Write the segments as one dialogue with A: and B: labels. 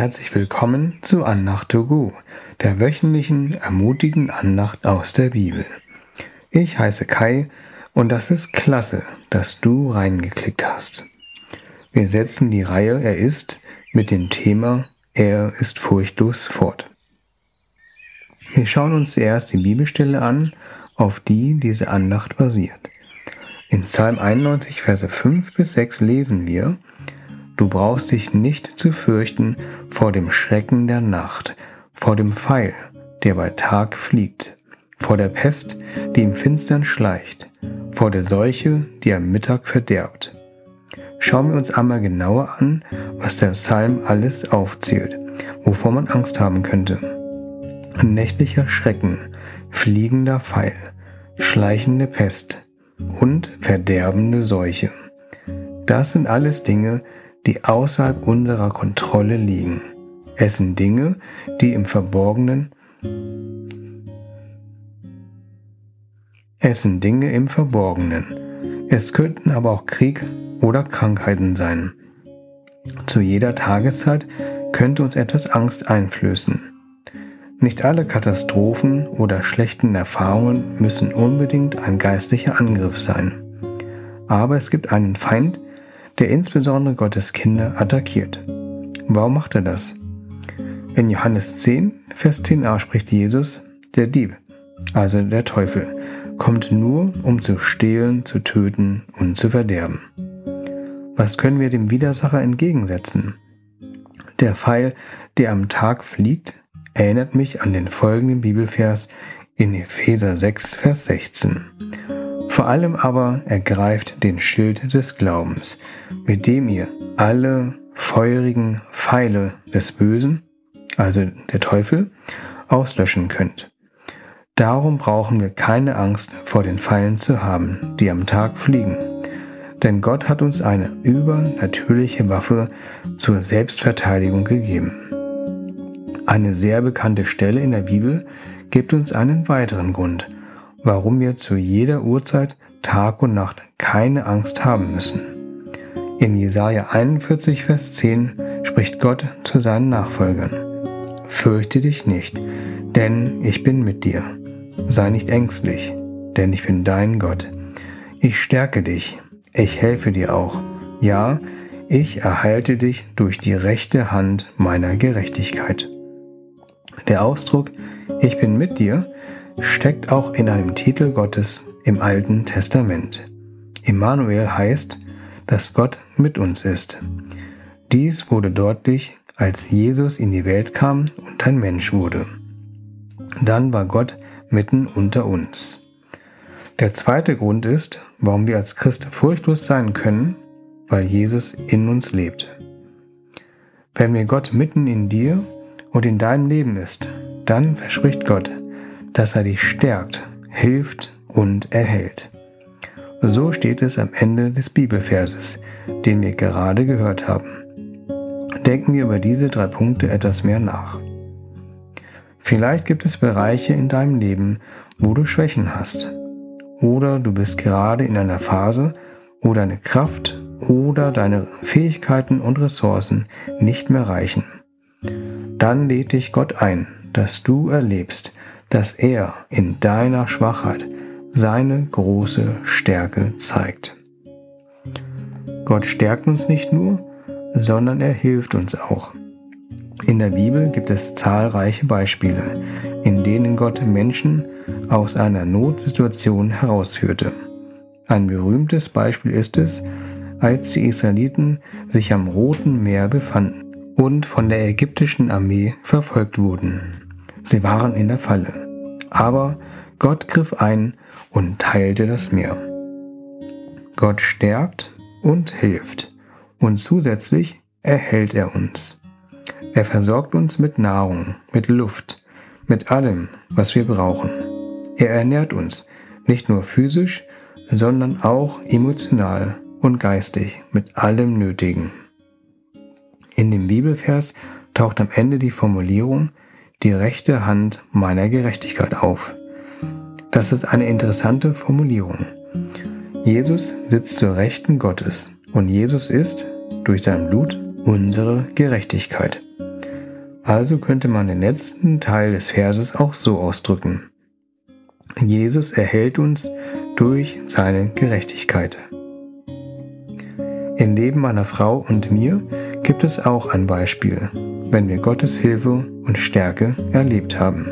A: herzlich willkommen zu Andacht to go, der wöchentlichen ermutigen Andacht aus der Bibel. Ich heiße Kai und das ist klasse, dass du reingeklickt hast. Wir setzen die Reihe Er ist mit dem Thema Er ist furchtlos fort. Wir schauen uns zuerst die Bibelstelle an, auf die diese Andacht basiert. In Psalm 91, Verse 5 bis 6 lesen wir, Du brauchst dich nicht zu fürchten vor dem Schrecken der Nacht, vor dem Pfeil, der bei Tag fliegt, vor der Pest, die im Finstern schleicht, vor der Seuche, die am Mittag verderbt. Schauen wir uns einmal genauer an, was der Psalm alles aufzählt, wovor man Angst haben könnte. Nächtlicher Schrecken, fliegender Pfeil, schleichende Pest und verderbende Seuche. Das sind alles Dinge, die außerhalb unserer Kontrolle liegen. Es sind Dinge, die im Verborgenen Es sind Dinge im Verborgenen. Es könnten aber auch Krieg oder Krankheiten sein. Zu jeder Tageszeit könnte uns etwas Angst einflößen. Nicht alle Katastrophen oder schlechten Erfahrungen müssen unbedingt ein geistlicher Angriff sein. Aber es gibt einen Feind, der insbesondere Gottes Kinder attackiert. Warum macht er das? In Johannes 10, Vers 10a spricht Jesus, der Dieb, also der Teufel, kommt nur, um zu stehlen, zu töten und zu verderben. Was können wir dem Widersacher entgegensetzen? Der Pfeil, der am Tag fliegt, erinnert mich an den folgenden Bibelvers in Epheser 6, Vers 16. Vor allem aber ergreift den Schild des Glaubens, mit dem ihr alle feurigen Pfeile des Bösen, also der Teufel, auslöschen könnt. Darum brauchen wir keine Angst vor den Pfeilen zu haben, die am Tag fliegen. Denn Gott hat uns eine übernatürliche Waffe zur Selbstverteidigung gegeben. Eine sehr bekannte Stelle in der Bibel gibt uns einen weiteren Grund, warum wir zu jeder Uhrzeit, Tag und Nacht keine Angst haben müssen. In Jesaja 41, Vers 10 spricht Gott zu seinen Nachfolgern. Fürchte dich nicht, denn ich bin mit dir. Sei nicht ängstlich, denn ich bin dein Gott. Ich stärke dich, ich helfe dir auch. Ja, ich erhalte dich durch die rechte Hand meiner Gerechtigkeit. Der Ausdruck Ich bin mit dir steckt auch in einem Titel Gottes im Alten Testament. Immanuel heißt, dass Gott mit uns ist. Dies wurde deutlich, als Jesus in die Welt kam und ein Mensch wurde. Dann war Gott mitten unter uns. Der zweite Grund ist, warum wir als Christ furchtlos sein können, weil Jesus in uns lebt. Wenn mir Gott mitten in dir und in deinem Leben ist, dann verspricht Gott, dass er dich stärkt, hilft und erhält. So steht es am Ende des Bibelverses, den wir gerade gehört haben. Denken wir über diese drei Punkte etwas mehr nach. Vielleicht gibt es Bereiche in deinem Leben, wo du Schwächen hast. Oder du bist gerade in einer Phase, wo deine Kraft oder deine Fähigkeiten und Ressourcen nicht mehr reichen. Dann lädt dich Gott ein, dass du erlebst, dass er in deiner Schwachheit seine große Stärke zeigt. Gott stärkt uns nicht nur, sondern er hilft uns auch. In der Bibel gibt es zahlreiche Beispiele, in denen Gott Menschen aus einer Notsituation herausführte. Ein berühmtes Beispiel ist es, als die Israeliten sich am Roten Meer befanden und von der ägyptischen Armee verfolgt wurden. Sie waren in der Falle. Aber Gott griff ein und teilte das Meer. Gott stärkt und hilft und zusätzlich erhält er uns. Er versorgt uns mit Nahrung, mit Luft, mit allem, was wir brauchen. Er ernährt uns nicht nur physisch, sondern auch emotional und geistig mit allem Nötigen. In dem Bibelvers taucht am Ende die Formulierung die rechte Hand meiner Gerechtigkeit auf. Das ist eine interessante Formulierung. Jesus sitzt zur Rechten Gottes und Jesus ist durch sein Blut unsere Gerechtigkeit. Also könnte man den letzten Teil des Verses auch so ausdrücken. Jesus erhält uns durch seine Gerechtigkeit. Im Leben meiner Frau und mir gibt es auch ein Beispiel, wenn wir Gottes Hilfe und Stärke erlebt haben.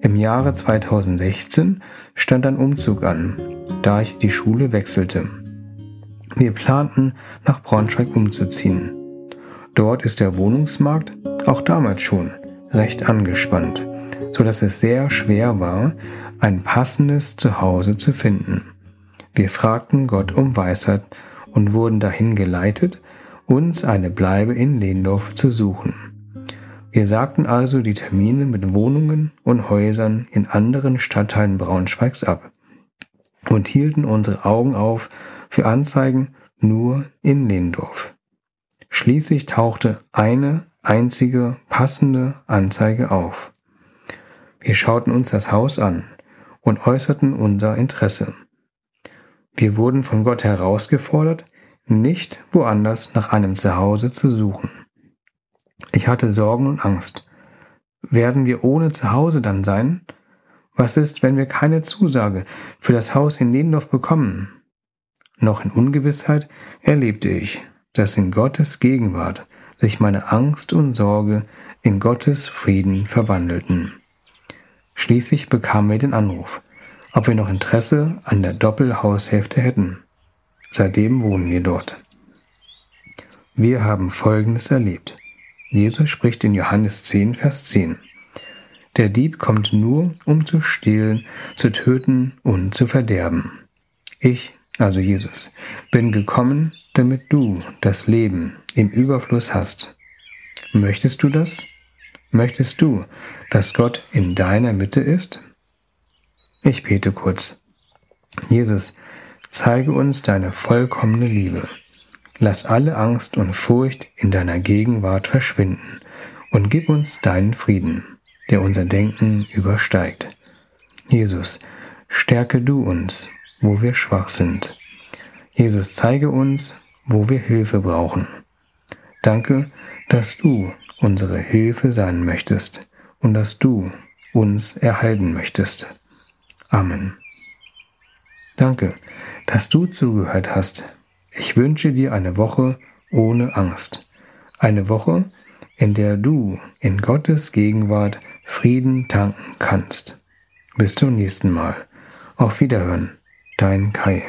A: Im Jahre 2016 stand ein Umzug an, da ich die Schule wechselte. Wir planten, nach Braunschweig umzuziehen. Dort ist der Wohnungsmarkt auch damals schon recht angespannt, so dass es sehr schwer war, ein passendes Zuhause zu finden. Wir fragten Gott um Weisheit und wurden dahin geleitet, uns eine Bleibe in Lehndorf zu suchen. Wir sagten also die Termine mit Wohnungen und Häusern in anderen Stadtteilen Braunschweigs ab und hielten unsere Augen auf für Anzeigen nur in Lehndorf. Schließlich tauchte eine einzige passende Anzeige auf. Wir schauten uns das Haus an und äußerten unser Interesse. Wir wurden von Gott herausgefordert, nicht woanders nach einem Zuhause zu suchen. Ich hatte Sorgen und Angst. Werden wir ohne Zuhause dann sein? Was ist, wenn wir keine Zusage für das Haus in Lendorf bekommen? Noch in Ungewissheit erlebte ich, dass in Gottes Gegenwart sich meine Angst und Sorge in Gottes Frieden verwandelten. Schließlich bekamen wir den Anruf, ob wir noch Interesse an der Doppelhaushälfte hätten. Seitdem wohnen wir dort. Wir haben Folgendes erlebt. Jesus spricht in Johannes 10, Vers 10. Der Dieb kommt nur, um zu stehlen, zu töten und zu verderben. Ich, also Jesus, bin gekommen, damit du das Leben im Überfluss hast. Möchtest du das? Möchtest du, dass Gott in deiner Mitte ist? Ich bete kurz. Jesus, zeige uns deine vollkommene Liebe. Lass alle Angst und Furcht in deiner Gegenwart verschwinden und gib uns deinen Frieden, der unser Denken übersteigt. Jesus, stärke du uns, wo wir schwach sind. Jesus, zeige uns, wo wir Hilfe brauchen. Danke, dass du unsere Hilfe sein möchtest und dass du uns erhalten möchtest. Amen. Danke, dass du zugehört hast. Ich wünsche dir eine Woche ohne Angst. Eine Woche, in der du in Gottes Gegenwart Frieden tanken kannst. Bis zum nächsten Mal. Auf Wiederhören, dein Kai.